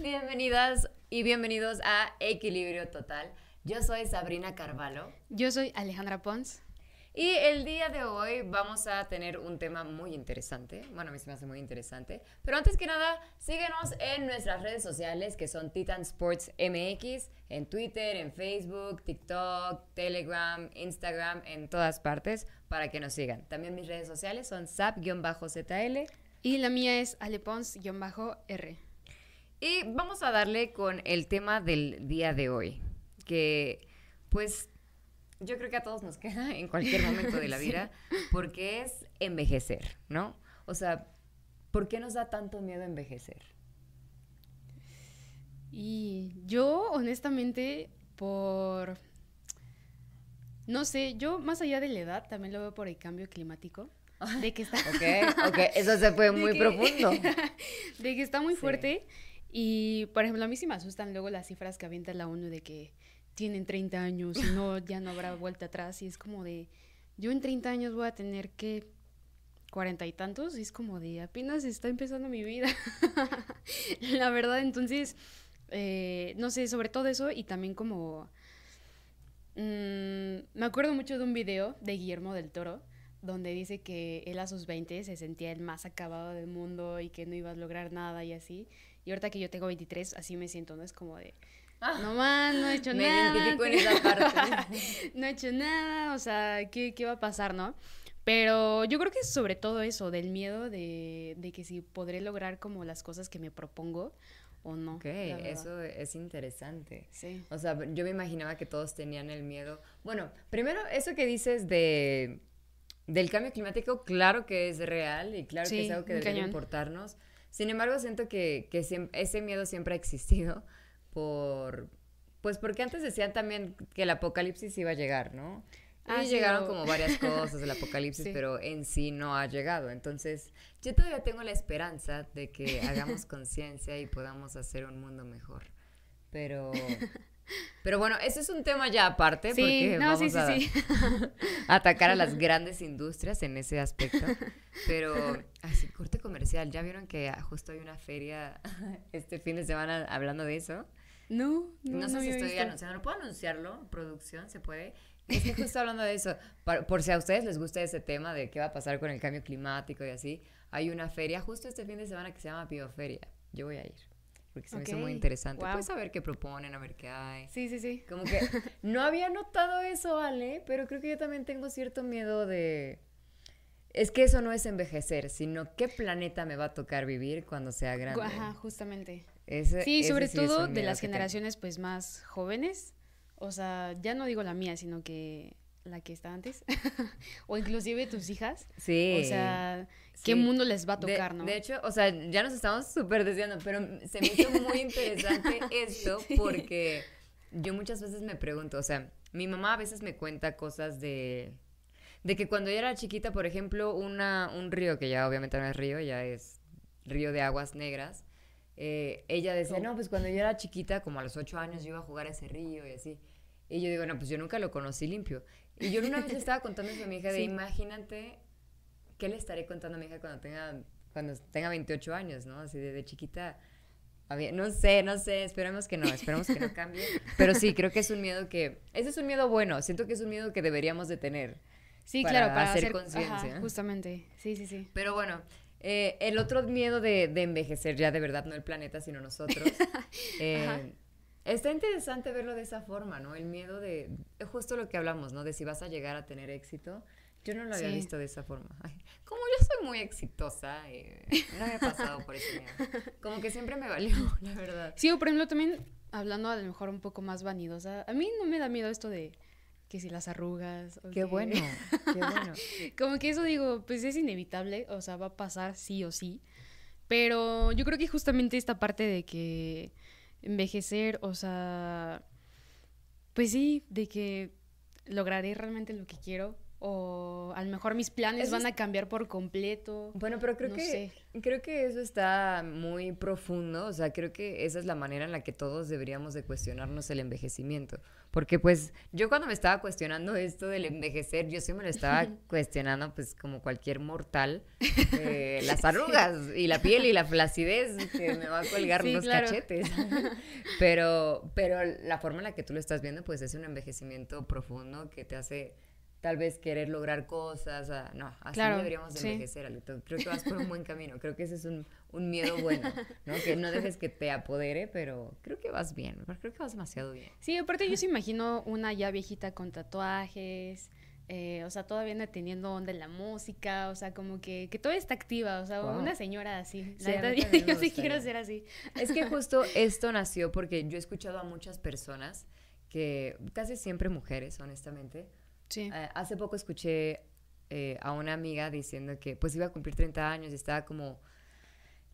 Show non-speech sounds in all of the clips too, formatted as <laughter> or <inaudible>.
Bienvenidas y bienvenidos a Equilibrio Total. Yo soy Sabrina Carvalho. Yo soy Alejandra Pons. Y el día de hoy vamos a tener un tema muy interesante. Bueno, a mí se me hace muy interesante. Pero antes que nada, síguenos en nuestras redes sociales que son Titan Sports MX, en Twitter, en Facebook, TikTok, Telegram, Instagram, en todas partes para que nos sigan. También mis redes sociales son sap-zl. Y la mía es alepons-r. Y vamos a darle con el tema del día de hoy, que pues yo creo que a todos nos <laughs> queda en cualquier momento de la vida, porque es envejecer, ¿no? O sea, ¿por qué nos da tanto miedo envejecer? Y yo, honestamente, por... No sé, yo más allá de la edad, también lo veo por el cambio climático. De que está... <laughs> ok, ok, eso se fue <laughs> muy profundo. de que está muy fuerte. Y, por ejemplo, a mí sí me asustan luego las cifras que avienta la ONU de que tienen 30 años y no, ya no habrá vuelta atrás. Y es como de, yo en 30 años voy a tener que cuarenta y tantos, y es como de, apenas está empezando mi vida. <laughs> la verdad, entonces, eh, no sé, sobre todo eso y también como... Mm, me acuerdo mucho de un video de Guillermo del Toro, donde dice que él a sus 20 se sentía el más acabado del mundo y que no iba a lograr nada y así. Y ahorita que yo tengo 23, así me siento, ¿no? Es como de, Ah. no más, no he hecho <laughs> me nada. Me identifico en esa parte. <laughs> no he hecho nada, o sea, ¿qué, ¿qué, va a pasar, no? Pero yo creo que sobre todo eso, del miedo de, de que si podré lograr como las cosas que me propongo o no. Ok, eso es interesante. Sí. O sea, yo me imaginaba que todos tenían el miedo. Bueno, primero, eso que dices de del cambio climático, claro que es real y claro que es algo que debe importarnos. Sin embargo, siento que, que ese miedo siempre ha existido por, pues porque antes decían también que el apocalipsis iba a llegar, ¿no? Ah, y llegaron como varias cosas del <laughs> apocalipsis, pero en sí no ha llegado. Entonces, yo todavía tengo la esperanza de que hagamos <laughs> conciencia y podamos hacer un mundo mejor. Pero, pero bueno, ese es un tema ya aparte, porque vamos a, atacar a las <laughs> grandes industrias en ese aspecto. Pero, corte comercial, ¿ya vieron que justo hay una feria <laughs> este fin de semana hablando de eso? No, no, no sé si estoy anunciando. ¿No puedo anunciarlo? ¿Producción? ¿Se puede? Es que justo hablando de eso, por, si a ustedes les gusta ese tema de qué va a pasar con el cambio climático y así, hay una feria justo este fin de semana que se llama Bioferia. Yo voy a ir. Porque se me hizo muy interesante. Puedes saber qué proponen, a ver qué hay. Sí, sí, sí. Como que no había notado eso, Ale, pero creo que yo también tengo cierto miedo de... Es que eso no es envejecer, sino qué planeta me va a tocar vivir cuando sea grande. Ajá, justamente sí, sobre todo de las generaciones pues más jóvenes. O sea, ya no digo la mía, sino que la que está antes. <laughs> o inclusive tus hijas. Sí. O sea, ¿qué mundo les va a tocar, no? De hecho, o sea, ya nos estamos súper deseando, pero se me hizo muy interesante <laughs> esto porque yo muchas veces me pregunto, o sea, mi mamá a veces me cuenta cosas de... De que cuando ella era chiquita, por ejemplo, una, un río, que ya obviamente no es río, ya es río de aguas negras, eh, ella decía, no, pues cuando yo era chiquita, como a los ocho años, yo iba a jugar a ese río y así. Y yo digo, no, pues yo nunca lo conocí limpio. Y yo una vez le estaba contando a mi hija de, imagínate, ¿qué le estaré contando a mi hija cuando tenga, cuando tenga 28 años, no? Así de, chiquita. No sé, no sé, esperemos que no, esperemos que no cambie. <laughs> Pero sí, creo que es un miedo que, ese es un miedo bueno, siento que es un miedo que deberíamos de tener. Sí, claro, para hacer, conciencia. Justamente, sí, sí, sí. Pero bueno, eh, el otro miedo de, envejecer, ya de verdad, no el planeta, sino nosotros. <laughs> Eh, está interesante verlo de esa forma, ¿no? El miedo de, justo lo que hablamos, ¿no? De si vas a llegar a tener éxito. Yo no lo había visto de esa forma. como yo soy muy exitosa, eh, no me he pasado por ese miedo. <laughs> Como que siempre me valió, la verdad. Sí, o por ejemplo, también hablando a lo mejor un poco más vanidosa, a mí no me da miedo esto de que si las arrugas. qué bueno, qué bueno. <laughs> Como que eso digo, pues es inevitable, o sea, va a pasar sí o sí. Pero yo creo que justamente esta parte de que envejecer, o sea, pues sí, de que lograré realmente lo que quiero, o a lo mejor mis planes van a cambiar por completo. Bueno, pero creo que creo que eso está muy profundo, o sea, creo que esa es la manera en la que todos deberíamos de cuestionarnos el envejecimiento, porque pues yo cuando me estaba cuestionando esto del envejecer, yo sí me lo estaba <laughs> cuestionando pues como cualquier mortal, <laughs> eh, las arrugas y la piel y la flacidez que me va a colgar los cachetes. <laughs> pero pero la forma en la que tú lo estás viendo pues es un envejecimiento profundo que te hace tal vez querer lograr cosas. no, así deberíamos de envejecer, Alito. Creo que vas por un buen camino. Creo que ese es un, miedo bueno, ¿no? Que no dejes que te apodere, pero creo que vas bien. Creo que vas demasiado bien. Sí, aparte yo se imagino una ya viejita con tatuajes. Eh, o sea, todavía teniendo onda en la música, o sea, como que, que todo está activa, o sea, una señora así. Sí, <laughs> yo, sí quiero ser así. Es que <laughs> justo esto nació porque yo he escuchado a muchas personas que, casi siempre mujeres, honestamente, eh, hace poco escuché eh, a una amiga diciendo que pues iba a cumplir 30 años y estaba como,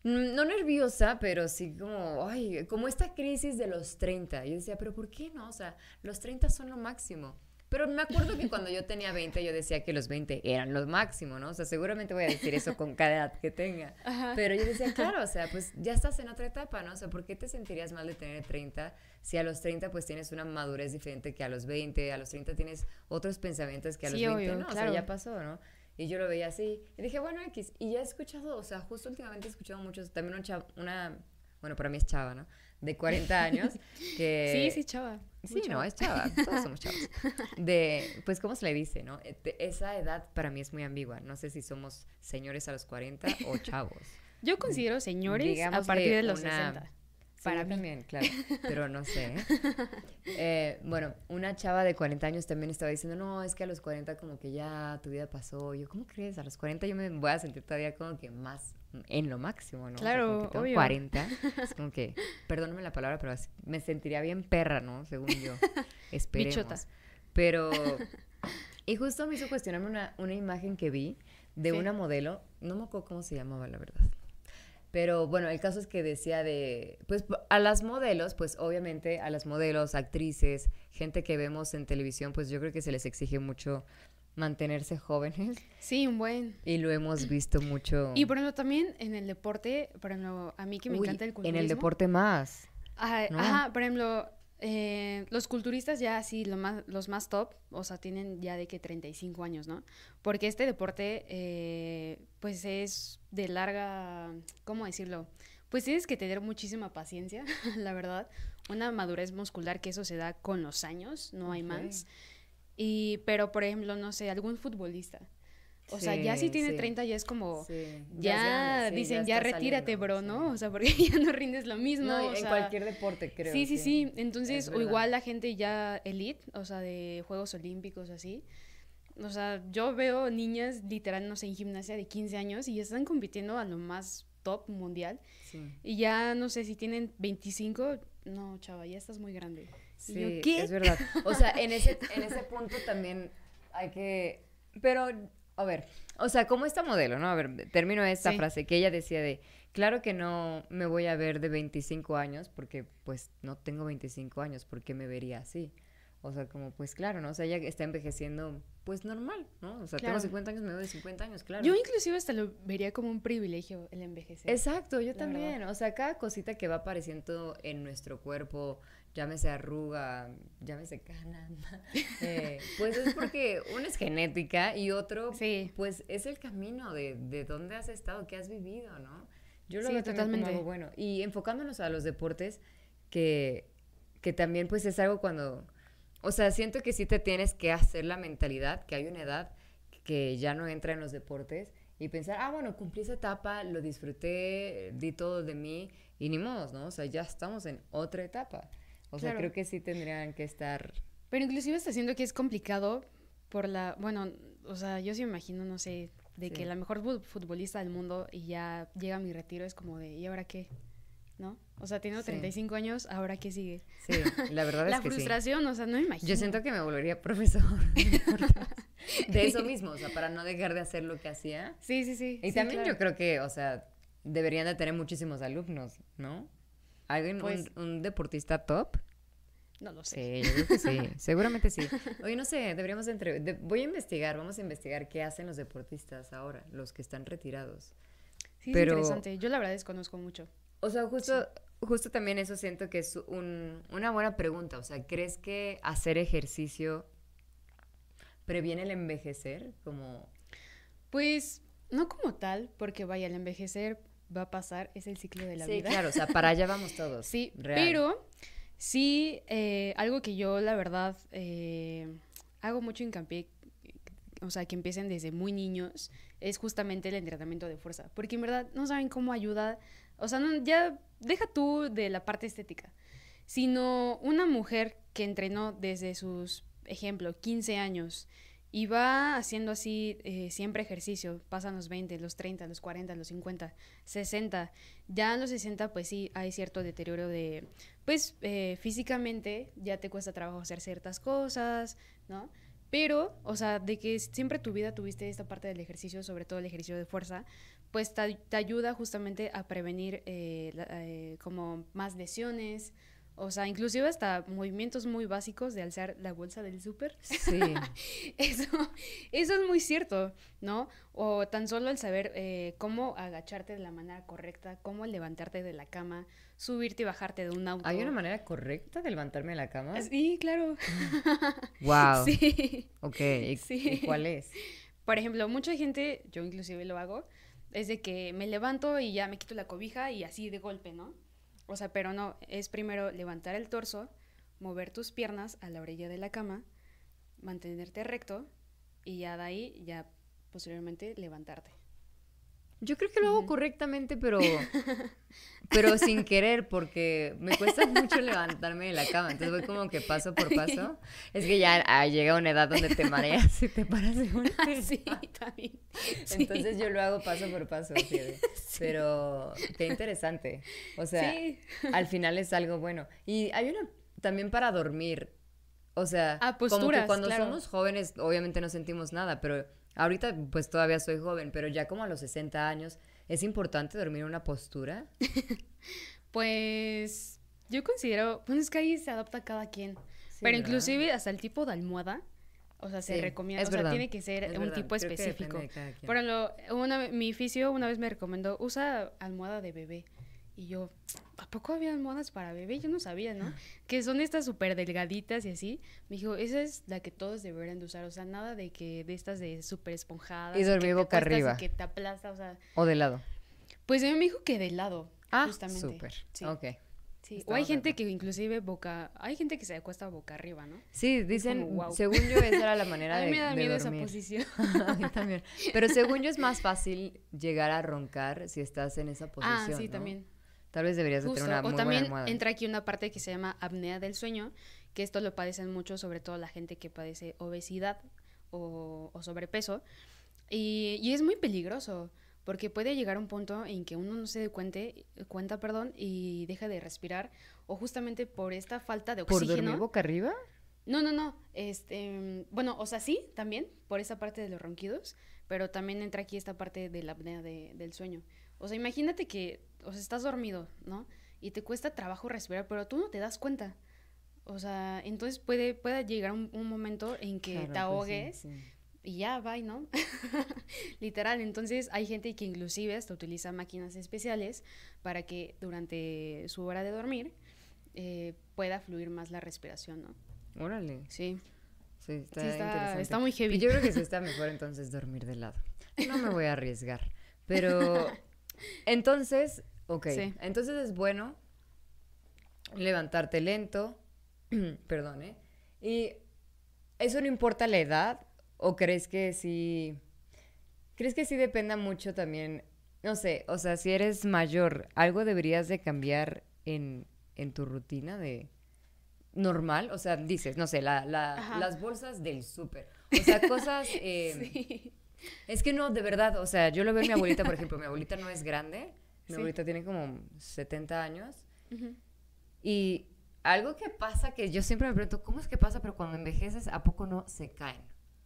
mm, no nerviosa, pero sí como, ay, como esta crisis de los 30. Y yo decía, pero ¿por qué no? O sea, los 30 son lo máximo. Pero me acuerdo que cuando yo tenía 20, yo decía que los 20 eran los máximo, ¿no? O sea, seguramente voy a decir eso con cada edad que tenga. Pero yo decía, <laughs> claro, o sea, pues ya estás en otra etapa, ¿no? O sea, ¿por qué te sentirías mal de tener 30 si a los 30 pues tienes una madurez diferente que a los 20, a los 30 tienes otros pensamientos que a los 20, ¿no? O sea, ya pasó, ¿no? Y yo lo veía así. Y dije, bueno, X. Y ya he escuchado, o sea, justo últimamente he escuchado muchos, también una, una bueno, para mí es chava, ¿no? de 40 años <laughs> que... Sí, sí, chava. Sí, no, es chava, todos somos chavos. <laughs> De, pues, ¿cómo se le dice, no? Eh, esa edad para mí es muy ambigua. No sé si somos señores a los 40 o <laughs> chavos. Yo considero señores a partir de los 60. Para mí. también, claro, pero no sé. <laughs> Eh, bueno, una chava de 40 años también estaba diciendo, no, es que a los 40 como que ya tu vida pasó. Yo, ¿cómo crees? A los 40 yo me voy a sentir todavía como que más en lo máximo, ¿no? Claro, o 40. <laughs> Es como que, perdóname la palabra, pero me sentiría bien perra, ¿no? Según yo. <laughs> Esperemos. Bichota. Pero, <laughs> y justo me hizo cuestionarme una, una imagen que vi de una modelo, no me acuerdo cómo se llamaba, la verdad pero bueno, el caso es que decía de, pues a las modelos, pues obviamente a las modelos, actrices, gente que vemos en televisión, pues yo creo que se les exige mucho mantenerse jóvenes. Sí, un buen. Y lo hemos visto mucho. Y por ejemplo, también en el deporte, por ejemplo, a mí que me encanta el culturismo. En el deporte más. Ajá, ajá por ejemplo, eh, los culturistas ya sí, lo más, los más top, o sea, tienen ya de que 35 años, ¿no? Porque este deporte, eh, pues es de larga, ¿cómo decirlo? Pues tienes que tener muchísima paciencia, <laughs> la verdad. Una madurez muscular que eso se da con los años, no hay más. Y, pero, por ejemplo, no sé, algún futbolista o sea, ya si tiene 30 ya es como, ya, dicen, ya, retírate, bro, ¿no? O sea, porque <laughs> ya no rindes lo mismo. No, en cualquier deporte, creo. Sí, sí, sí. Entonces, o igual la gente ya elite, o sea, de Juegos Olímpicos, así. O sea, yo veo niñas literal, no sé, en gimnasia de 15 años y ya están compitiendo a lo más top mundial. Y ya, no sé, si tienen 25, no, chava, ya estás muy grande. Sí, es verdad. O sea, en ese, en ese punto también hay que... Pero a ver, o sea, como esta modelo, ¿no? A ver, termino esta frase que ella decía de, claro que no me voy a ver de 25 años porque pues no tengo 25 años, ¿por qué me vería así? O sea, como pues claro, ¿no? O sea, ella está envejeciendo pues normal, ¿no? O sea, tengo 50 años, me veo de 50 años, claro. Yo inclusive hasta lo vería como un privilegio el envejecer. Exacto, yo también. O sea, cada cosita que va apareciendo en nuestro cuerpo, llámese arruga, llámese cana, <laughs> eh, pues es porque uno es genética y otro, pues es el camino de, de dónde has estado, qué has vivido, ¿no? Yo lo veo totalmente como algo bueno. Y enfocándonos a los deportes, que, que también pues es algo cuando, o sea, siento que sí te tienes que hacer la mentalidad, que hay una edad que ya no entra en los deportes y pensar, ah, bueno, cumplí esa etapa, lo disfruté, di todo de mí y ni modo, ¿no? O sea, ya estamos en otra etapa. O sea, creo que sí tendrían que estar... Pero inclusive está haciendo que es complicado por la... Bueno, o sea, yo sí me imagino, no sé, de que la mejor futbolista del mundo y ya llega a mi retiro es como de, ¿y ahora qué? ¿No? O sea, tengo 35 años, ¿ahora qué sigue? Sí, la verdad es <laughs> que La frustración, o sea, no me imagino. Yo siento que me volvería profesor. <laughs> de eso <laughs> mismo, o sea, para no dejar de hacer lo que hacía. Sí, sí, sí. Y también yo creo que, o sea, deberían de tener muchísimos alumnos, ¿no? ¿Alguien, pues, un, deportista top? No lo sé. Sí, yo creo que sí, seguramente sí. Oye, no sé, deberíamos entre... voy a investigar, vamos a investigar qué hacen los deportistas ahora, los que están retirados. Sí, Pero... es interesante. Yo la verdad desconozco mucho. O sea, justo, justo también eso siento que es una buena pregunta. O sea, ¿crees que hacer ejercicio previene el envejecer? Como... Pues no como tal, porque vaya, el envejecer va a pasar, es el ciclo de la vida. Sí, claro, o sea, para allá vamos todos. <laughs> sí, pero sí, eh, algo que yo la verdad eh, hago mucho hincapié, o sea, que empiecen desde muy niños, es justamente el entrenamiento de fuerza, porque en verdad no saben cómo ayuda, o sea, no, ya deja tú de la parte estética, sino una mujer que entrenó desde sus, ejemplo, 15 años, y va haciendo así eh, siempre ejercicio. Pasan los 20, los 30, los 40, los 50, 60. Ya en los 60, pues sí, hay cierto deterioro de, pues eh, físicamente ya te cuesta trabajo hacer ciertas cosas, ¿no? Pero, o sea, de que siempre tu vida tuviste esta parte del ejercicio, sobre todo el ejercicio de fuerza, pues te, ayuda justamente a prevenir eh, como más lesiones, o sea, inclusive hasta movimientos muy básicos de alzar la bolsa del súper. Sí. <laughs> eso, eso es muy cierto, ¿no? O tan solo el saber eh, cómo agacharte de la manera correcta, cómo levantarte de la cama, subirte y bajarte de un auto. ¿Hay una manera correcta de levantarme de la cama? Sí, claro. <laughs> wow. Sí. Ok, ¿Y, cuál es? Por ejemplo, mucha gente, yo inclusive lo hago, es de que me levanto y ya me quito la cobija y así de golpe, ¿no? O sea, pero no, es primero levantar el torso, mover tus piernas a la orilla de la cama, mantenerte recto y ya de ahí ya posteriormente levantarte. Yo creo que lo hago correctamente, pero, <laughs> pero sin querer, porque me cuesta mucho levantarme de la cama. Entonces voy como que paso por paso. Es que ya ha llegado una edad donde te mareas y te paras de una Sí, también. <laughs> Entonces yo lo hago paso por paso. <laughs> Pero qué interesante. O sea, al final es algo bueno. Y hay una también para dormir. O sea, ah, como que cuando somos jóvenes, obviamente no sentimos nada, pero Ahorita pues todavía soy joven, pero ya como a los 60 años, ¿es importante dormir en una postura? <laughs> pues yo considero, pues es que ahí se adapta cada quien. pero inclusive hasta el tipo de almohada, o sea, se recomienda, o sea, tiene que ser un tipo específico. Por ejemplo, una, mi fisio una vez me recomendó, usa almohada de bebé. Y yo, ¿a poco había almohadas para bebé? Yo no sabía, ¿no? Que son estas súper delgaditas y así. Me dijo, esa es la que todos deberían de usar. O sea, nada de que de estas de súper esponjadas. Y dormir boca arriba. que te aplasta, o sea. O de lado. Pues a mí me dijo que de lado. Ah, justamente. súper. Sí. Ok. Sí. o hay gente que inclusive boca, hay gente que se acuesta boca arriba, ¿no? Sí, dicen, según yo esa era la manera de, <laughs> a mí me da miedo esa posición. <laughs> a mí también. Pero según yo es más fácil llegar a roncar si estás en esa posición, Ah, sí, también. Tal vez deberías de tener una muy o también entra aquí una parte que se llama apnea del sueño, que esto lo padecen mucho, sobre todo la gente que padece obesidad o, sobrepeso. Y, y, es muy peligroso, porque puede llegar a un punto en que uno no se dé cuenta perdón, y deja de respirar, o justamente por esta falta de oxígeno. ¿Por dormir boca arriba? No, no, no. Este, bueno, o sea, sí, también, por esa parte de los ronquidos, pero también entra aquí esta parte de la apnea del sueño. O sea, imagínate que, o sea, estás dormido, ¿no? Y te cuesta trabajo respirar, pero tú no te das cuenta. O sea, entonces puede, puede llegar un, momento en que te pues ahogues y ya, va, ¿no? <laughs> Literal. Entonces hay gente que inclusive hasta utiliza máquinas especiales para que durante su hora de dormir eh, pueda fluir más la respiración, ¿no? Órale. Sí. Sí, está, interesante. está muy heavy. yo creo que sí <laughs> está mejor entonces dormir de lado. No me voy a arriesgar. Pero Entonces, ok. Entonces es bueno levantarte lento. <clears throat> Perdón, ¿eh? Y eso no importa la edad. ¿O crees que sí? ¿Crees que sí dependa mucho también? No sé, o sea, si eres mayor, ¿algo deberías de cambiar en, tu rutina de normal? O sea, dices, no sé, la, las bolsas del súper. O sea, cosas... <laughs> Eh, es que no, de verdad, o sea, yo lo veo en mi abuelita, por ejemplo, mi <laughs> abuelita no es grande, mi abuelita tiene como 70 años. Y algo que pasa que yo siempre me pregunto, ¿cómo es que pasa? Pero cuando envejeces, ¿a poco no se caen?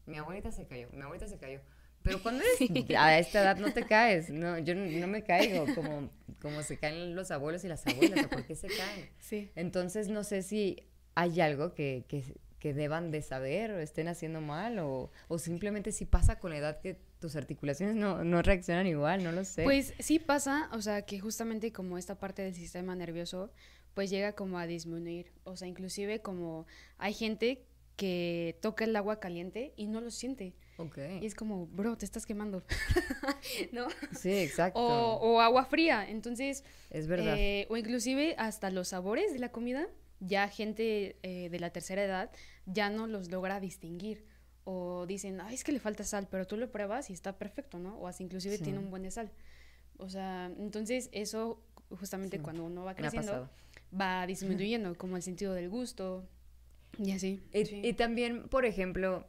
Mi abuelita se cayó, mi abuelita se cayó. Pero cuando eres a esta edad no te caes, no, yo no me caigo como, como se caen los abuelos y las abuelas, ¿por qué se caen? Sí. Entonces no sé si hay algo que, que, que deban de saber o estén haciendo mal o, o, simplemente si pasa con la edad que tus articulaciones no, no reaccionan igual, no lo sé. Pues sí pasa, o sea, que justamente como esta parte del sistema nervioso pues llega como a disminuir, o sea, inclusive como hay gente que toca el agua caliente y no lo siente. Ok. Y es como, bro, te estás quemando. <laughs> ¿No? Sí, exacto. O, agua fría. Entonces. Es verdad. Eh, o inclusive hasta los sabores de la comida, ya gente eh, de la tercera edad ya no los logra distinguir. O dicen, ay, es que le falta sal, pero tú lo pruebas y está perfecto, ¿no? O hasta inclusive tiene un buen de sal. O sea, entonces eso justamente cuando uno va creciendo va <laughs> disminuyendo como el sentido del gusto, y así. Y, también, por ejemplo,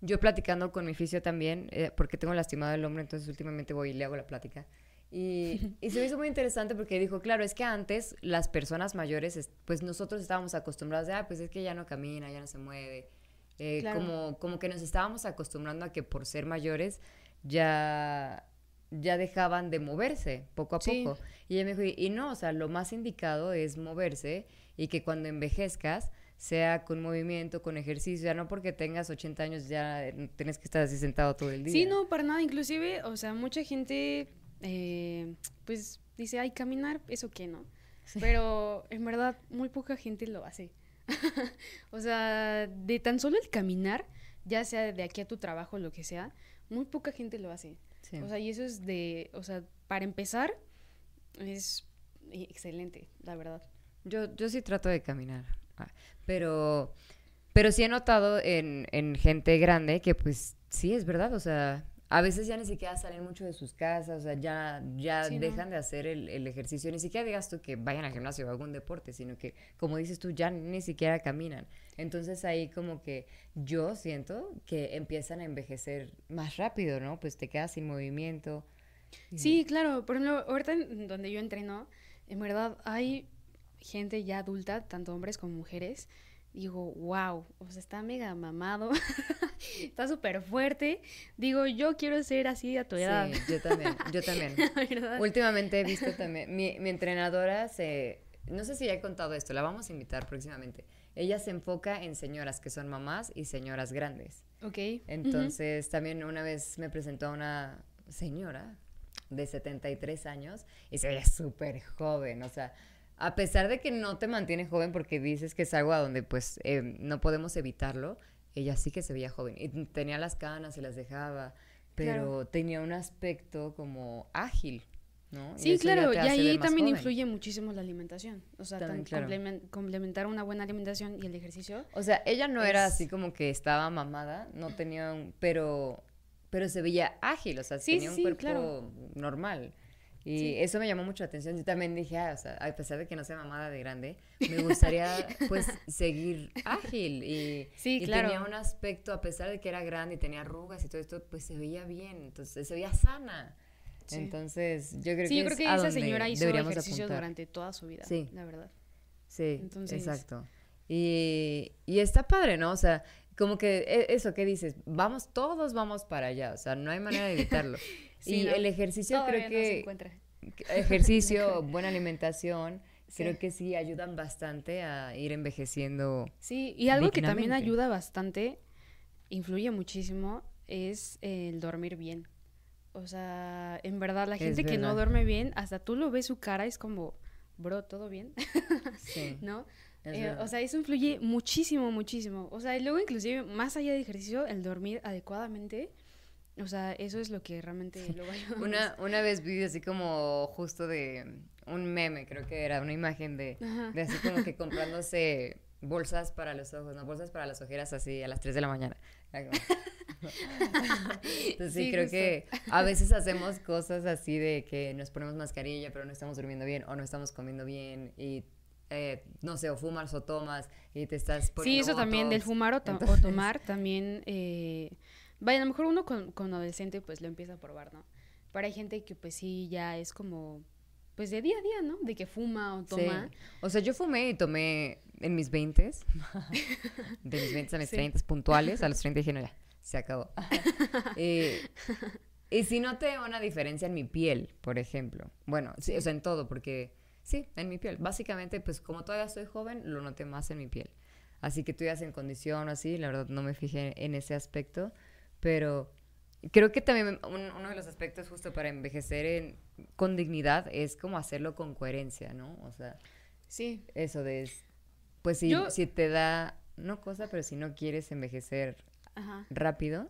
yo platicando con mi fisio también, eh, porque tengo lastimado el hombro, entonces últimamente voy y le hago la plática. Y, <laughs> y, se me hizo muy interesante porque dijo, claro, es que antes las personas mayores, pues nosotros estábamos acostumbrados de, ah, pues es que ya no camina, ya no se mueve. Eh, como, como que nos estábamos acostumbrando a que por ser mayores ya, ya dejaban de moverse poco a poco. Y ella me dijo, y no, o sea, lo más indicado es moverse y que cuando envejezcas sea con movimiento, con ejercicio, ya no porque tengas 80 años ya tienes que estar así sentado todo el día. Sí, no, para nada, inclusive, o sea, mucha gente, eh, pues, dice, ay, caminar, eso qué, ¿no? Pero en verdad, muy poca gente lo hace. <laughs> o sea, de tan solo el caminar, ya sea de aquí a tu trabajo, lo que sea, muy poca gente lo hace. O sea, y eso es de, o sea, para empezar, es excelente, la verdad. Yo, yo sí trato de caminar. Ah, pero, pero sí he notado en, en gente grande que pues sí, es verdad, o sea, a veces ya ni siquiera salen mucho de sus casas, o sea, ya, ya dejan de hacer el, el, ejercicio, ni siquiera digas tú que vayan al gimnasio o algún deporte, sino que, como dices tú, ya ni siquiera caminan. Entonces ahí como que yo siento que empiezan a envejecer más rápido, ¿no? Pues te quedas sin movimiento. Sí, claro, por ejemplo, ahorita donde yo entreno, en verdad hay gente ya adulta, tanto hombres como mujeres, digo, wow, o sea, está mega mamado, <laughs> está súper fuerte. Digo, yo quiero ser así a tu edad. Sí, yo también, yo también. <laughs> Últimamente he visto también, mi, mi entrenadora se, no sé si ya he contado esto, la vamos a invitar próximamente. Ella se enfoca en señoras que son mamás y señoras grandes. Ok. Entonces, también una vez me presentó a una señora de 73 años y se veía súper joven, o sea, a pesar de que no te mantiene joven porque dices que es algo a donde pues eh, no podemos evitarlo, ella sí que se veía joven y tenía las canas y las dejaba, pero tenía un aspecto como ágil, ¿no? Sí, claro, y ahí también influye muchísimo la alimentación, o sea, complementar una buena alimentación y el ejercicio. O sea, ella no era así como que estaba mamada, no tenía un, pero pero se veía ágil, o sea, tenía un cuerpo normal. Y eso me llamó mucho la atención. Yo también dije, ah, o sea, a pesar de que no sea mamada de grande, me gustaría <laughs> pues seguir ágil. Y, sí, y tenía un aspecto, a pesar de que era grande y tenía arrugas y todo esto, pues se veía bien, entonces se veía sana. Entonces, yo creo sí, que, yo creo que esa señora hizo ejercicio durante toda su vida, sí. la verdad. Sí, exacto. Y, y está padre, ¿no? O sea, como que e, eso que dices, vamos, todos vamos para allá, o sea, no hay manera de evitarlo. <laughs> y el ejercicio creo que... ejercicio, <laughs> buena alimentación, creo que sí ayudan bastante a ir envejeciendo. Sí, y algo que también ayuda bastante, influye muchísimo, es el dormir bien. O sea, en verdad, la gente que no duerme bien, hasta tú lo ves su cara, es como, bro, ¿todo bien? <laughs> sí. ¿No? Eh, o sea, eso influye muchísimo, muchísimo. O sea, y luego inclusive, más allá de ejercicio, el dormir adecuadamente, o sea, eso es lo que realmente ayuda. <laughs> Una, una vez vi así como justo de un meme, creo que era una imagen de, de así como que <laughs> comprándose bolsas para los ojos, no bolsas para las ojeras así a las 3 de la mañana. <laughs> Entonces sí, creo que a veces hacemos cosas así de que nos ponemos mascarilla pero no estamos durmiendo bien o no estamos comiendo bien y eh, no sé, o fumas o tomas y te estás poniendo Sí, eso también, del fumar o, tomar también, eh, vaya, a lo mejor uno con, con, adolescente pues lo empieza a probar, ¿no? Pero hay gente que pues sí, ya es como, pues de día a día, ¿no? De que fuma o toma. O sea, yo fumé y tomé en mis 20 <laughs> de mis 20 a mis 30 puntuales, a los 30 dije, no, ya, se acabó. <laughs> Eh, y si noté una diferencia en mi piel, por ejemplo. Bueno, sí, o sea, en todo, porque Sí, en mi piel. Básicamente, pues como todavía soy joven, lo noté más en mi piel. así que tú ya en condición o así, la verdad no me fijé en ese aspecto, pero creo que también uno de los aspectos justo para envejecer con dignidad es como hacerlo con coherencia, ¿no? O sea, sí. Eso de, pues si, si te da, no cosa, pero si no quieres envejecer rápido.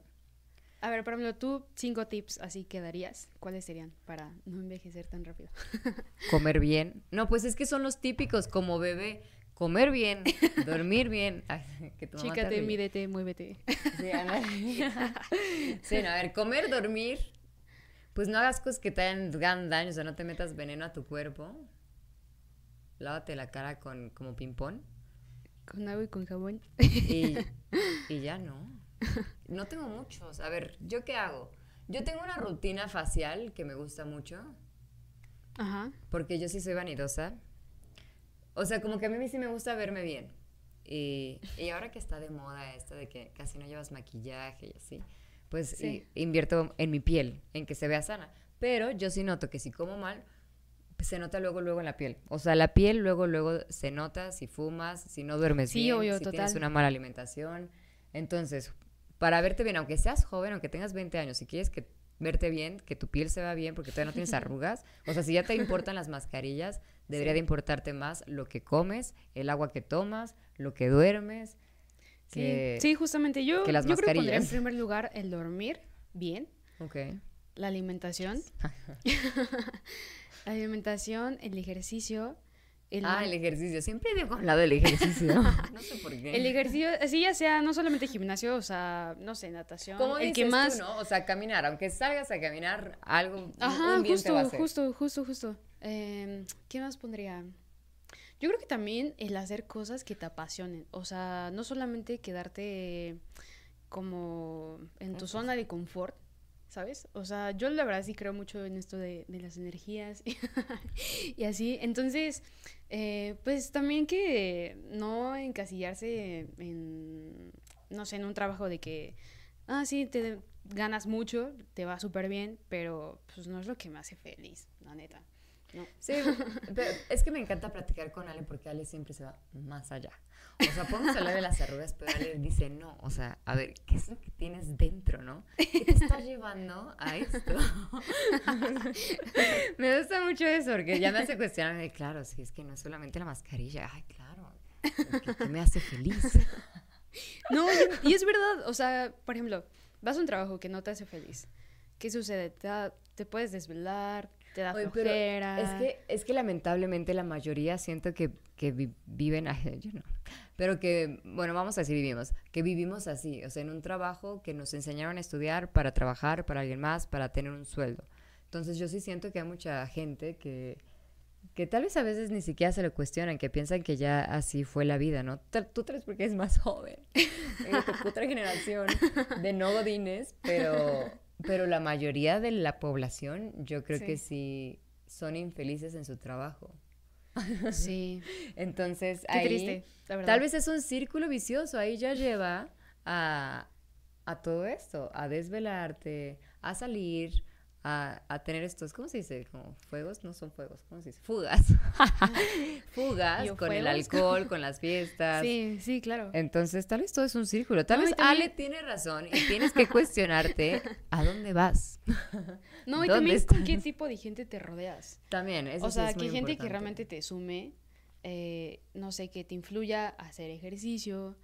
A ver, por ejemplo, tú cinco tips así que darías, ¿cuáles serían para no envejecer tan rápido? <laughs> Comer bien. No, pues es que son los típicos como bebé comer bien, dormir bien. <laughs> Chícate, mídete, muévete. Sí, <laughs> sí, no, a ver, comer, dormir. Pues no hagas cosas que te hagan daño, o sea, no te metas veneno a tu cuerpo. Lávate la cara con como ping-pong. Con agua y con jabón. Y, <laughs> y ya no. No tengo muchos. A ver, ¿yo qué hago? Yo tengo una rutina facial que me gusta mucho. Ajá. Porque yo sí soy vanidosa. O sea, como que a mí sí me gusta verme bien. Y, y ahora que está de moda esto de que casi no llevas maquillaje y así, pues invierto en mi piel, en que se vea sana. Pero yo sí noto que si como mal, se nota luego, luego en la piel. O sea, la piel luego, luego se nota si fumas, si no duermes bien, si tienes una mala alimentación. Entonces, para verte bien, aunque seas joven, aunque tengas 20 años, si quieres que verte bien, que tu piel se vea bien porque todavía no tienes <laughs> arrugas, o sea, si ya te importan las mascarillas, Debería de importarte más lo que comes, el agua que tomas, lo que duermes. sí, justamente yo, yo creo que pondría en primer lugar el dormir bien. Ok. La alimentación. <laughs> la alimentación, el ejercicio. ah, el ejercicio. Siempre digo hablado del ejercicio. <laughs> <laughs> no sé por qué. El ejercicio, así ya sea no solamente gimnasio, o sea, no sé, natación. ¿Cómo el que más... Tú, ¿no? O sea, caminar. Aunque salgas a caminar, algo, Ajá, un bien justo, te va a hacer. justo, justo, justo. Eh, ¿Qué más pondría? Yo creo que también el hacer cosas que te apasionen. O sea, no solamente quedarte como en tu zona de confort, ¿sabes? O sea, yo la verdad sí creo mucho en esto de, las energías <laughs> y así. Entonces, eh, pues también que no encasillarse en, no sé, en un trabajo de que, ah, sí, te ganas mucho, te va súper bien, pero pues no es lo que me hace feliz, la neta. Sí, pero es que me encanta platicar con Ale porque Ale siempre se va más allá. O sea, podemos hablar de las arrugas, pero Ale dice, no, o sea, a ver, ¿qué es lo que tienes dentro, no? ¿Qué te está llevando a esto? <laughs> me gusta mucho eso porque ya me hace cuestionarme, claro, sí, es que no es solamente la mascarilla, ay, claro, que, me hace feliz. <laughs> No, y, es verdad, o sea, por ejemplo, vas a un trabajo que no te hace feliz. ¿Qué sucede? Te, te puedes desvelar, te da flojera. Es que, es que lamentablemente la mayoría siento que, que viven, <laughs> yo no, pero que, bueno, vamos a decir vivimos, que vivimos así, o sea, en un trabajo que nos enseñaron a estudiar para trabajar para alguien más, para tener un sueldo. Entonces yo sí siento que hay mucha gente que, que tal vez a veces ni siquiera se lo cuestionan, que piensan que ya así fue la vida, ¿no? Tú tres porque es más joven, <laughs> otra generación de no godines, pero pero la mayoría de la población, yo creo que sí son infelices en su trabajo. <laughs> Sí. <laughs> Entonces, ahí, tal vez es un círculo vicioso, ahí ya lleva a, a todo esto, a desvelarte, a salir, a, tener estos, ¿cómo se dice? Como fuegos, no son fuegos, ¿cómo se dice? Fugas. <laughs> Fugas con el alcohol, con las <laughs> fiestas. Sí, sí, claro. Entonces, tal vez todo es un círculo. Tal vez Ale tiene razón y tienes que cuestionarte <laughs> a dónde vas. No, y también con qué tipo de gente te rodeas. También, eso O sea, que gente que realmente te sume, eh, no sé, que te influya a hacer ejercicio.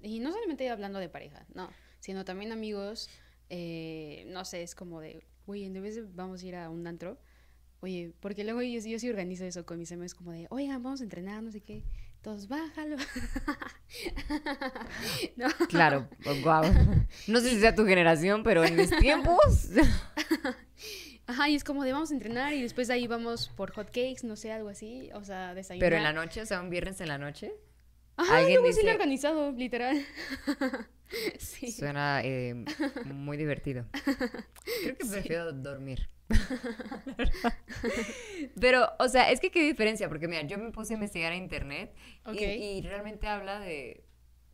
Y no solamente hablando de pareja, no, sino también amigos. Eh, no sé, es como de, oye, en vez de vamos a ir a un antro, oye, porque luego yo, yo sí organizo eso con mis amigos, como de, oigan, vamos a entrenar, no sé qué. Todos, bájalo. <laughs> Claro, wow. No sé si sea tu generación, pero en mis tiempos. <laughs> Ajá, y es como de vamos a entrenar y después ahí vamos por hot cakes, no sé, algo así, o sea, desayunar. Pero en la noche, o sea, un viernes en la noche. Ajá, ¿Alguien dice... organizado, literal. <laughs> Suena eh, muy divertido. <laughs> Creo que prefiero dormir. <laughs> Pero, o sea, es que qué diferencia, porque mira, yo me puse a investigar en internet y, realmente habla de,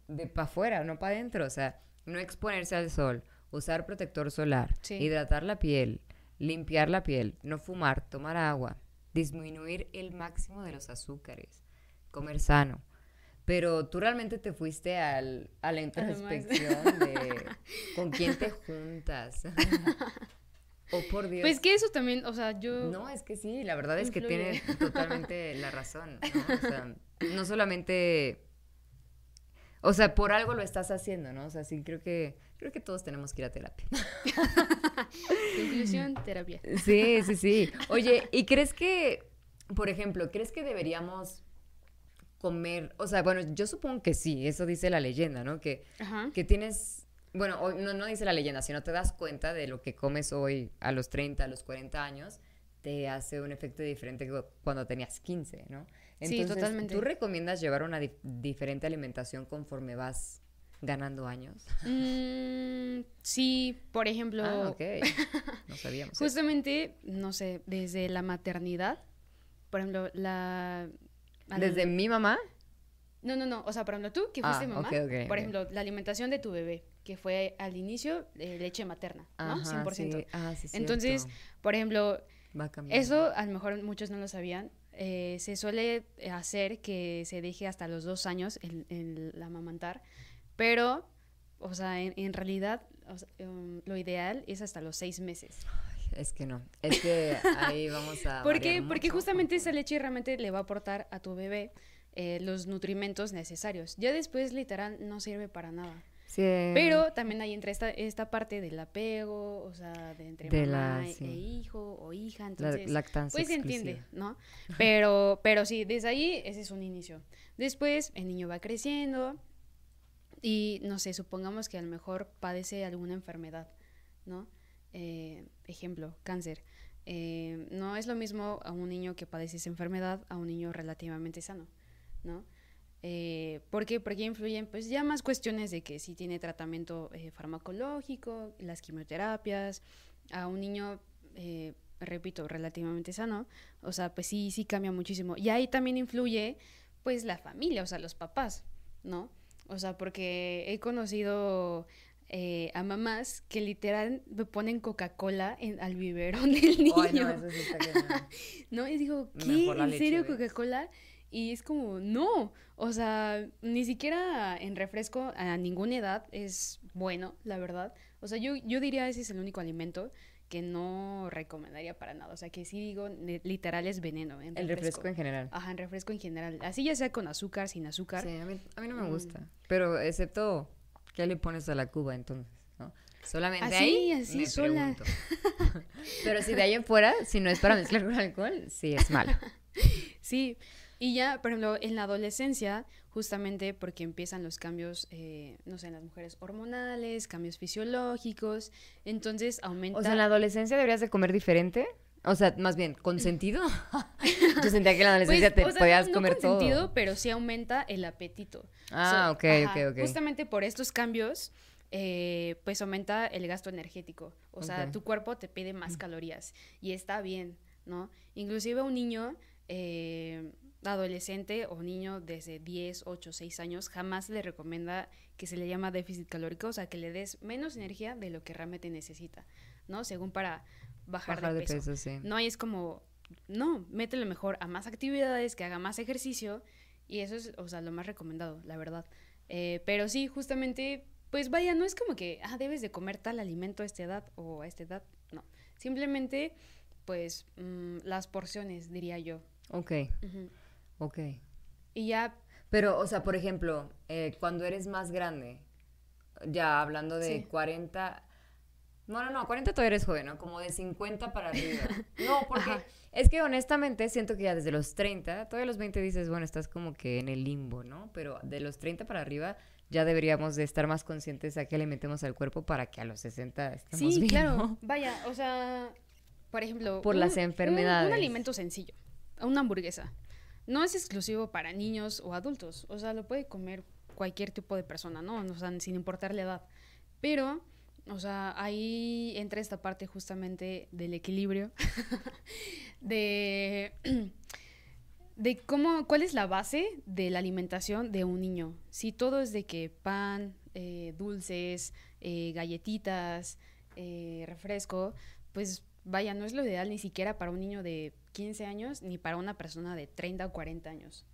de para afuera, no para adentro. O sea, no exponerse al sol, usar protector solar, hidratar la piel, limpiar la piel, no fumar, tomar agua, disminuir el máximo de los azúcares, comer sano Pero tú realmente te fuiste al, a la introspección de <laughs> con quién te juntas. <laughs> oh, por Dios. Pues que eso también, o sea, yo... No, es que sí, la verdad es que tiene totalmente la razón. ¿no? O sea, no solamente... O sea, por algo lo estás haciendo, ¿no? O sea, sí, creo que creo que todos tenemos que ir a terapia. <laughs> Conclusión, terapia. Sí, sí, sí. Oye, ¿y crees que, por ejemplo, crees que deberíamos comer? O sea, bueno, yo supongo que sí, eso dice la leyenda, ¿no? Que, que tienes, bueno, no, no dice la leyenda, sino te das cuenta de lo que comes hoy a los 30, a los 40 años, te hace un efecto diferente que cuando tenías 15, ¿no? Entonces, sí, totalmente. ¿Tú recomiendas llevar una diferente alimentación conforme vas ganando años? <laughs> Mm, sí, por ejemplo. Ah, ok. <laughs> No sabíamos. justamente, no sé, desde la maternidad, por ejemplo, la. ¿Desde mi mamá? No, no, no. O sea, por ejemplo, tú que fuiste ah, mamá, por ejemplo, la alimentación de tu bebé, que fue al inicio eh, leche materna, ¿no? 100%. Ah, sí, Entonces, por ejemplo, eso a lo mejor muchos no lo sabían. Eh, se suele hacer que se deje hasta los dos años el, el amamantar pero, o sea, en, realidad um, lo ideal es hasta los seis meses. Es que no, es que ahí vamos a... <laughs> Porque, porque justamente esa leche realmente le va a aportar a tu bebé eh, los nutrimentos necesarios. Ya después, literal, no sirve para nada. Sí. Pero también ahí entra esta, esta parte del apego, o sea, de entre mamá e hijo o hija, entonces, la lactancia pues se entiende, ¿no? <laughs> Pero, pero sí, desde ahí ese es un inicio. Después el niño va creciendo, y no sé, supongamos que a lo mejor padece alguna enfermedad, ¿no? Eh, ejemplo, cáncer. Eh, no es lo mismo a un niño que padece esa enfermedad a un niño relativamente sano, ¿no? Eh, ¿Por qué? Porque influyen pues ya más cuestiones de que si tiene tratamiento eh, farmacológico, las quimioterapias, a un niño, repito, relativamente sano, o sea, pues sí, sí cambia muchísimo. Y ahí también influye pues la familia, o sea, los papás, ¿no? O sea, porque he conocido eh, a mamás que literal me ponen Coca-Cola al biberón <laughs> del niño. no, eso sí está <laughs> no, y digo, ¿qué? ¿En serio Coca-Cola? Y es como, no, o sea, ni siquiera en refresco a ninguna edad es bueno, la verdad. O sea, yo, yo diría ese es el único alimento que no recomendaría para nada. O sea, que sí digo, literal es veneno. En el refresco. en general. Ajá, en refresco en general. Así ya sea con azúcar, sin azúcar. Sí, a mí, a mí no me mm. gusta. Pero excepto, ¿qué le pones a la cuba entonces? ¿no? Solamente así, ahí así, sola. <laughs> Pero si de ahí en fuera, si no es para mezclar con alcohol, sí es malo. <laughs> sí, y ya, por ejemplo, en la adolescencia, justamente porque empiezan los cambios, eh, no sé, en las mujeres hormonales, cambios fisiológicos, entonces aumenta... O sea, en la adolescencia deberías de comer diferente. O sea, más bien, ¿con sentido? <laughs> Yo sentía que en la adolescencia pues, te podías comer con todo. sentido, pero sí aumenta el apetito. Ah, ok, ok, ok. Justamente por estos cambios, eh, pues aumenta el gasto energético. O sea, tu cuerpo te pide más calorías y está bien, ¿no? Inclusive un niño... Eh, adolescente o niño desde 10, 8, 6 años jamás le recomienda que se le llama déficit calórico, o sea, que le des menos energía de lo que realmente necesita, ¿no? Según para bajar, de peso. No, y es como, no, métele mejor a más actividades, que haga más ejercicio, y eso es, o sea, lo más recomendado, la verdad. Eh, pero sí, justamente, pues vaya, no es como que, ah, debes de comer tal alimento a esta edad o a esta edad, no. Simplemente, pues, mm, las porciones, diría yo. Ok. Ok. Y ya... Pero, o sea, por ejemplo, eh, cuando eres más grande, ya hablando de 40... No, no, no, 40 todavía eres joven, ¿no? Como de 50 para arriba. <laughs> No, porque es que honestamente siento que ya desde los 30, todavía los 20 dices, bueno, estás como que en el limbo, ¿no? Pero de los 30 para arriba ya deberíamos de estar más conscientes a qué le metemos al cuerpo para que a los 60 estemos sí, bien, claro. Vaya, o sea, por ejemplo... Por las enfermedades. un alimento sencillo, una hamburguesa no es exclusivo para niños o adultos, o sea, lo puede comer cualquier tipo de persona, ¿no? O sea, sin importar la edad. Pero, o sea, ahí entra esta parte justamente del equilibrio, <laughs> de, <clears throat> de cómo, cuál es la base de la alimentación de un niño. Si todo es de que pan, eh, dulces, eh, galletitas, eh, refresco, pues vaya, no es lo ideal ni siquiera para un niño de 15 años ni para una persona de 30 o 40 años.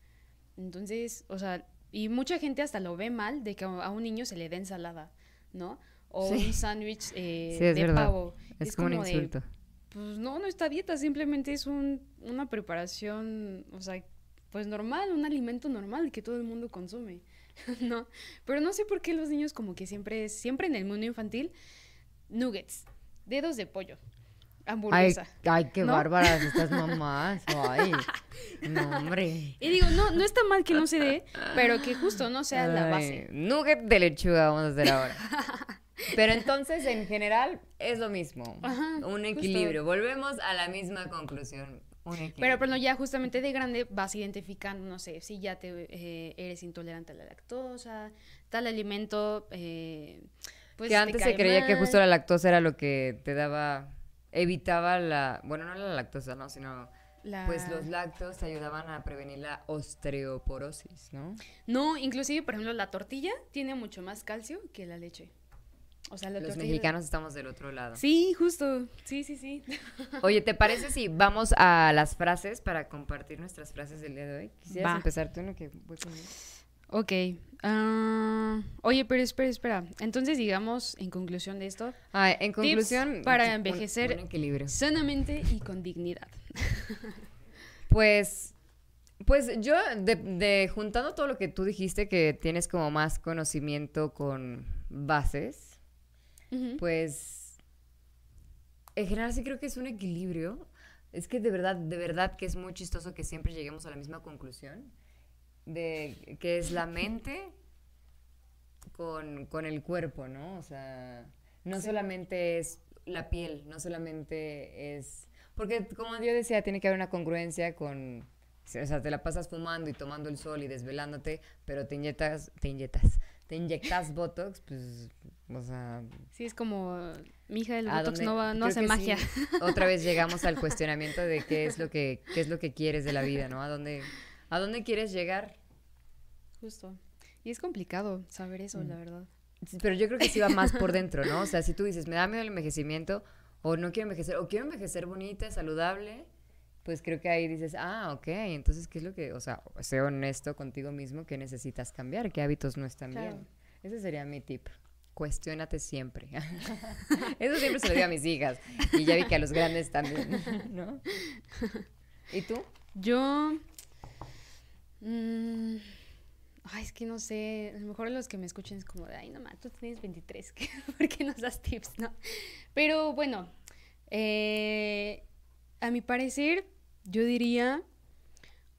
Entonces, o sea, Y mucha gente hasta lo ve mal de que a un niño se le dé ensalada, ¿no? O un sándwich eh, de pavo. Es, como, un insulto. pues no, no está dieta, simplemente es un, una preparación, o sea, pues normal, un alimento normal que todo el mundo consume, <laughs> ¿no? Pero no sé por qué los niños como que siempre, siempre en el mundo infantil, nuggets, dedos de pollo, hamburguesa. Ay, qué bárbaras <laughs> estas mamás. Ay, no, hombre. Y digo, no, no está mal que no se dé, pero que justo no sea la base. Nugget de lechuga vamos a hacer ahora. <laughs> Pero entonces, en general, es lo mismo. un equilibrio. Volvemos a la misma conclusión. Pero, pero ya justamente de grande vas identificando, no sé, si ya te eh, eres intolerante a la lactosa, tal alimento, eh, pues Que antes se creía que justo la lactosa era lo que te daba evitaba la, bueno, no la lactosa, no, sino pues los lácteos te ayudaban a prevenir la osteoporosis, ¿no? No, inclusive, por ejemplo, la tortilla tiene mucho más calcio que la leche. O sea, los mexicanos estamos del otro lado. Sí, justo. Sí, sí, sí. <laughs> Oye, ¿te parece si vamos a las frases para compartir nuestras frases del día de hoy? ¿Quisieras empezar tú, no? Que voy conmigo. Ok. Ah, oye, pero espera, espera. Entonces, digamos, en conclusión de esto. Ah, en conclusión. para envejecer sanamente y con dignidad. <laughs> Pues. Pues yo, de, juntando todo lo que tú dijiste, que tienes como más conocimiento con bases, pues. En general sí creo que es un equilibrio. Es que de verdad, de verdad que es muy chistoso que siempre lleguemos a la misma conclusión de que es la mente con, el cuerpo, ¿no? O sea, no solamente es la piel, no solamente es... Porque como yo decía, tiene que haber una congruencia con... O sea, te la pasas fumando y tomando el sol y desvelándote, pero te inyectas, te inyectas, te inyectas Botox, pues, o sea... Sí, es como, mija, el Botox no, va, no hace magia. <laughs> Otra vez <laughs> llegamos al cuestionamiento de qué es lo que, qué es lo que quieres de la vida, ¿no? ¿A dónde, ¿A dónde quieres llegar? Justo. Y es complicado saber eso, la mm. verdad. pero yo creo que sí va más por dentro, ¿no? O sea, si tú dices, me da miedo el envejecimiento, o no quiero envejecer, o quiero envejecer bonita, saludable, pues creo que ahí dices, ah, ok, entonces, ¿qué es lo que, o sea, sé honesto contigo mismo, ¿qué necesitas cambiar? ¿Qué hábitos no están bien? Ese sería mi tip. Cuestiónate siempre. <laughs> Eso siempre se lo digo a mis hijas. Y ya vi que a los grandes también, ¿no? ¿Y tú? Yo Mm, ay, es que no sé, a lo mejor los que me escuchen es como de, ay, no más, tú tienes 23, <laughs> ¿por qué nos das tips, no? Pero bueno, eh, a mi parecer, yo diría,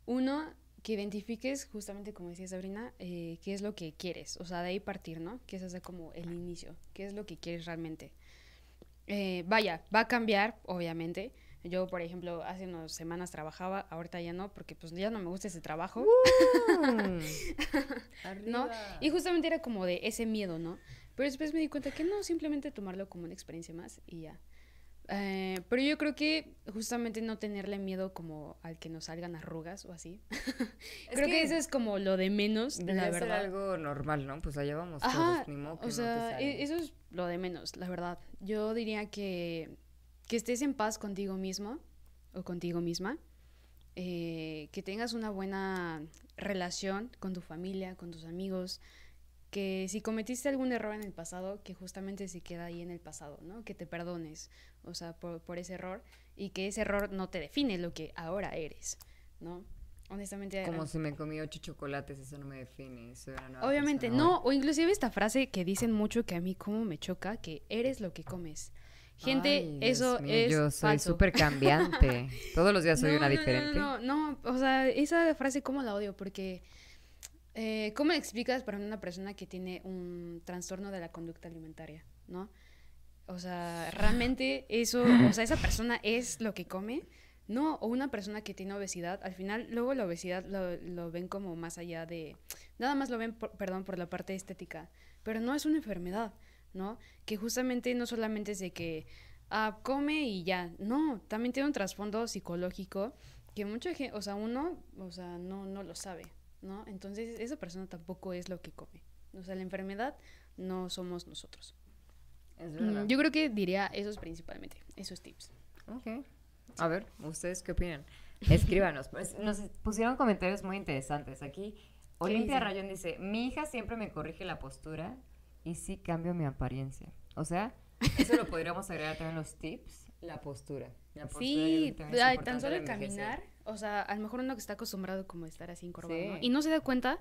uno, que identifiques justamente como decía Sabrina, eh, qué es lo que quieres, o sea, de ahí partir, ¿no? Que es como el inicio, qué es lo que quieres realmente. Eh, vaya, va a cambiar, obviamente, yo, por ejemplo, hace unas semanas trabajaba, ahorita ya no, porque pues ya no me gusta ese trabajo. Uh, <laughs> ¿No? Y justamente era como de ese miedo, ¿no? Pero después me di cuenta que no, simplemente tomarlo como una experiencia más y ya. Eh, pero yo creo que justamente no tenerle miedo como al que nos salgan arrugas o así. <laughs> creo que, eso es como lo de menos, la verdad. Ser algo normal, ¿no? Pues allá vamos todos, ni modo O sea, e-, eso es lo de menos, la verdad. Yo diría que que estés en paz contigo mismo o contigo misma, eh, que tengas una buena relación con tu familia, con tus amigos, que si cometiste algún error en el pasado, que justamente se queda ahí en el pasado, ¿no? Que te perdones, o sea, por, ese error y que ese error no te define lo que ahora eres, ¿no? Honestamente. Como si me comí ocho chocolates, eso no me define. Obviamente, no. O inclusive esta frase que dicen mucho que a mí como me choca, que eres lo que comes. Gente, eso es. Yo soy súper cambiante. <laughs> Todos los días soy una diferente. No, no, o sea, esa frase, ¿cómo la odio? Porque. Eh, ¿Cómo explicas para una persona que tiene un trastorno de la conducta alimentaria, no? O sea, realmente eso, o sea, esa persona es lo que come, no, o una persona que tiene obesidad, al final, luego la obesidad lo, lo ven como más allá de, nada más lo ven, perdón, por la parte estética, pero no es una enfermedad. ¿no? Que justamente no solamente es de que ah, come y ya, no, también tiene un trasfondo psicológico que mucha gente, o sea, uno, o sea, no, no lo sabe, ¿no? Entonces esa persona tampoco es lo que come. O sea, la enfermedad no somos nosotros. Mm, yo creo que diría esos principalmente, esos tips. Ok. A ver, ¿ustedes qué opinan? Escríbanos. Pues, nos pusieron comentarios muy interesantes. Aquí Olimpia Rayón dice, mi hija siempre me corrige la postura y sí cambio mi apariencia. O sea, eso lo podríamos agregar también los tips, la postura. sí, tan solo el caminar, o sea, a lo mejor uno que está acostumbrado como a estar así encorvado, y no se da cuenta,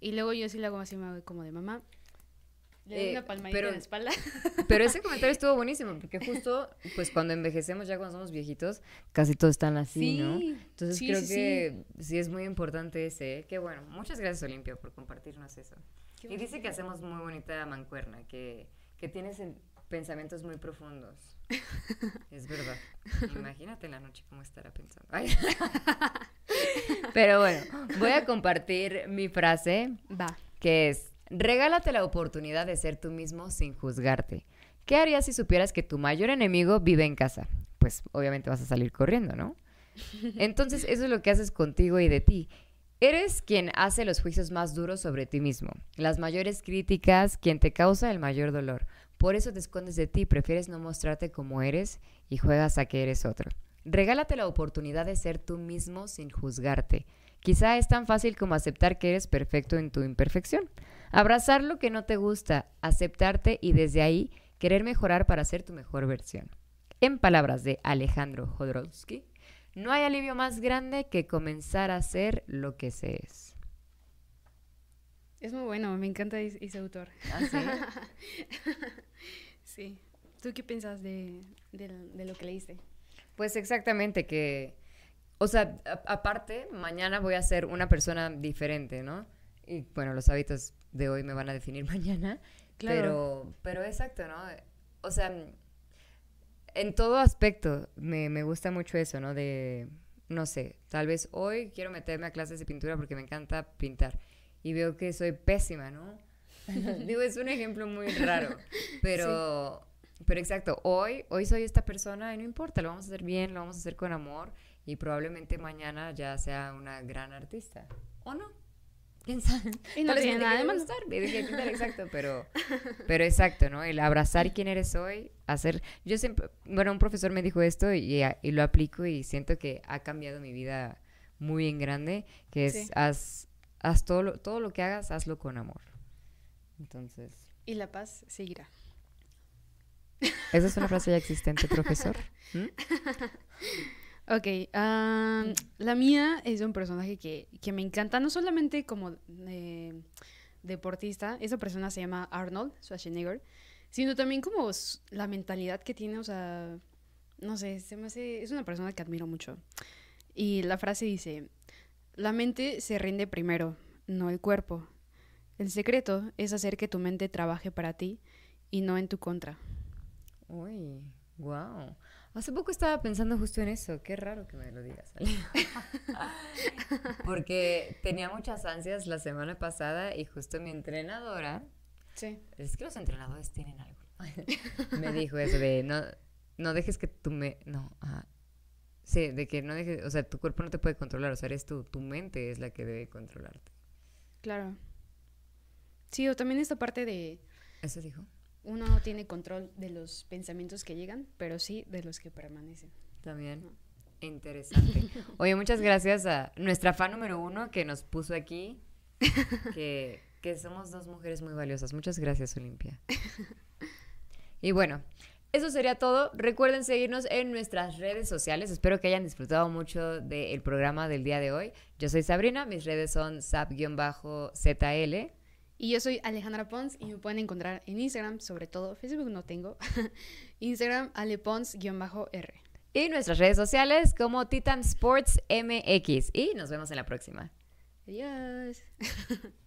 y luego yo sí le hago así, como de mamá, le doy eh, una palmadita pero, en la espalda. <laughs> Pero ese <laughs> comentario estuvo buenísimo, porque justo, pues cuando envejecemos, ya cuando somos viejitos, casi todos están así, ¿no? Entonces creo que sí. es muy importante ese. ¿eh? Qué bueno. Muchas gracias, Olimpia, por compartirnos eso. y dice que hacemos muy bonita mancuerna, que, que tienes pensamientos muy profundos. <laughs> es verdad. <laughs> Imagínate en la noche cómo estará pensando. <laughs> Pero bueno, voy a compartir mi frase. Va. Que es Regálate la oportunidad de ser tú mismo sin juzgarte. ¿Qué harías si supieras que tu mayor enemigo vive en casa? Pues obviamente vas a salir corriendo, ¿no? Entonces eso es lo que haces contigo y de ti. Eres quien hace los juicios más duros sobre ti mismo, las mayores críticas, quien te causa el mayor dolor. Por eso te escondes de ti, prefieres no mostrarte como eres y juegas a que eres otro. Regálate la oportunidad de ser tú mismo sin juzgarte. Quizá es tan fácil como aceptar que eres perfecto en tu imperfección. Abrazar lo que no te gusta, aceptarte y desde ahí querer mejorar para ser tu mejor versión. En palabras de Alejandro Jodorowsky, no hay alivio más grande que comenzar a ser lo que se es. Es muy bueno, me encanta ese autor. ¿Ah, <laughs> sí? ¿Tú qué piensas de, de, lo que leíste? Pues exactamente que, o sea, aparte, mañana voy a ser una persona diferente, ¿no? Y bueno, los hábitos de hoy me van a definir <laughs> mañana. Claro. Pero, pero exacto, ¿no? O sea, en todo aspecto me, me gusta mucho eso, ¿no? De, no sé, tal vez hoy quiero meterme a clases de pintura porque me encanta pintar. Y veo que soy pésima, ¿no? <laughs> Digo, es un ejemplo muy raro. <laughs> Pero, pero exacto, hoy, hoy soy esta persona y no importa, lo vamos a hacer bien, lo vamos a hacer con amor y probablemente mañana ya sea una gran artista. ¿O no? ¿Quién sabe? Y no tiene nada de malo. exacto, pero, <laughs> pero exacto, ¿no? El abrazar quién eres hoy, hacer... Yo siempre... Bueno, un profesor me dijo esto y, y lo aplico y siento que ha cambiado mi vida muy en grande, que es haz, haz todo, lo, todo lo que hagas, hazlo con amor. Entonces... Y la paz seguirá. ¿Esa es una frase ya existente, profesor? <laughs> ¿Mm? Ok, la mía es un personaje que, me encanta, no solamente como eh, deportista, esa persona se llama Arnold Schwarzenegger, sino también como la mentalidad que tiene, o sea, no sé, se me hace, es una persona que admiro mucho. Y la frase dice, la mente se rinde primero, no el cuerpo. El secreto es hacer que tu mente trabaje para ti y no en tu contra. Wow. Hace poco estaba pensando justo en eso. Qué raro que me lo digas. <laughs> Porque tenía muchas ansias la semana pasada y justo mi entrenadora. Sí. Es que los entrenadores tienen algo. <laughs> me dijo eso de no, no dejes que tu me. No. sí, de que no dejes. O sea, tu cuerpo no te puede controlar. O sea, eres tú. Tu mente es la que debe controlarte. Claro. Sí, o también esta parte de. ¿Eso dijo? Uno no tiene control de los pensamientos que llegan, pero sí de los que permanecen. También. Interesante. <laughs> Oye, muchas gracias a nuestra fan número uno que nos puso aquí, <laughs> que, que somos dos mujeres muy valiosas. Muchas gracias, Olimpia. Y bueno, eso sería todo. Recuerden seguirnos en nuestras redes sociales. Espero que hayan disfrutado mucho del programa del día de hoy. Yo soy Sabrina, mis redes son sap-zl. Y yo soy Alejandra Pons y me pueden encontrar en Instagram, sobre todo Facebook no tengo. <laughs> Instagram alepons-r. Y nuestras redes sociales como Titan Sports MX. Y nos vemos en la próxima. Adiós. <laughs>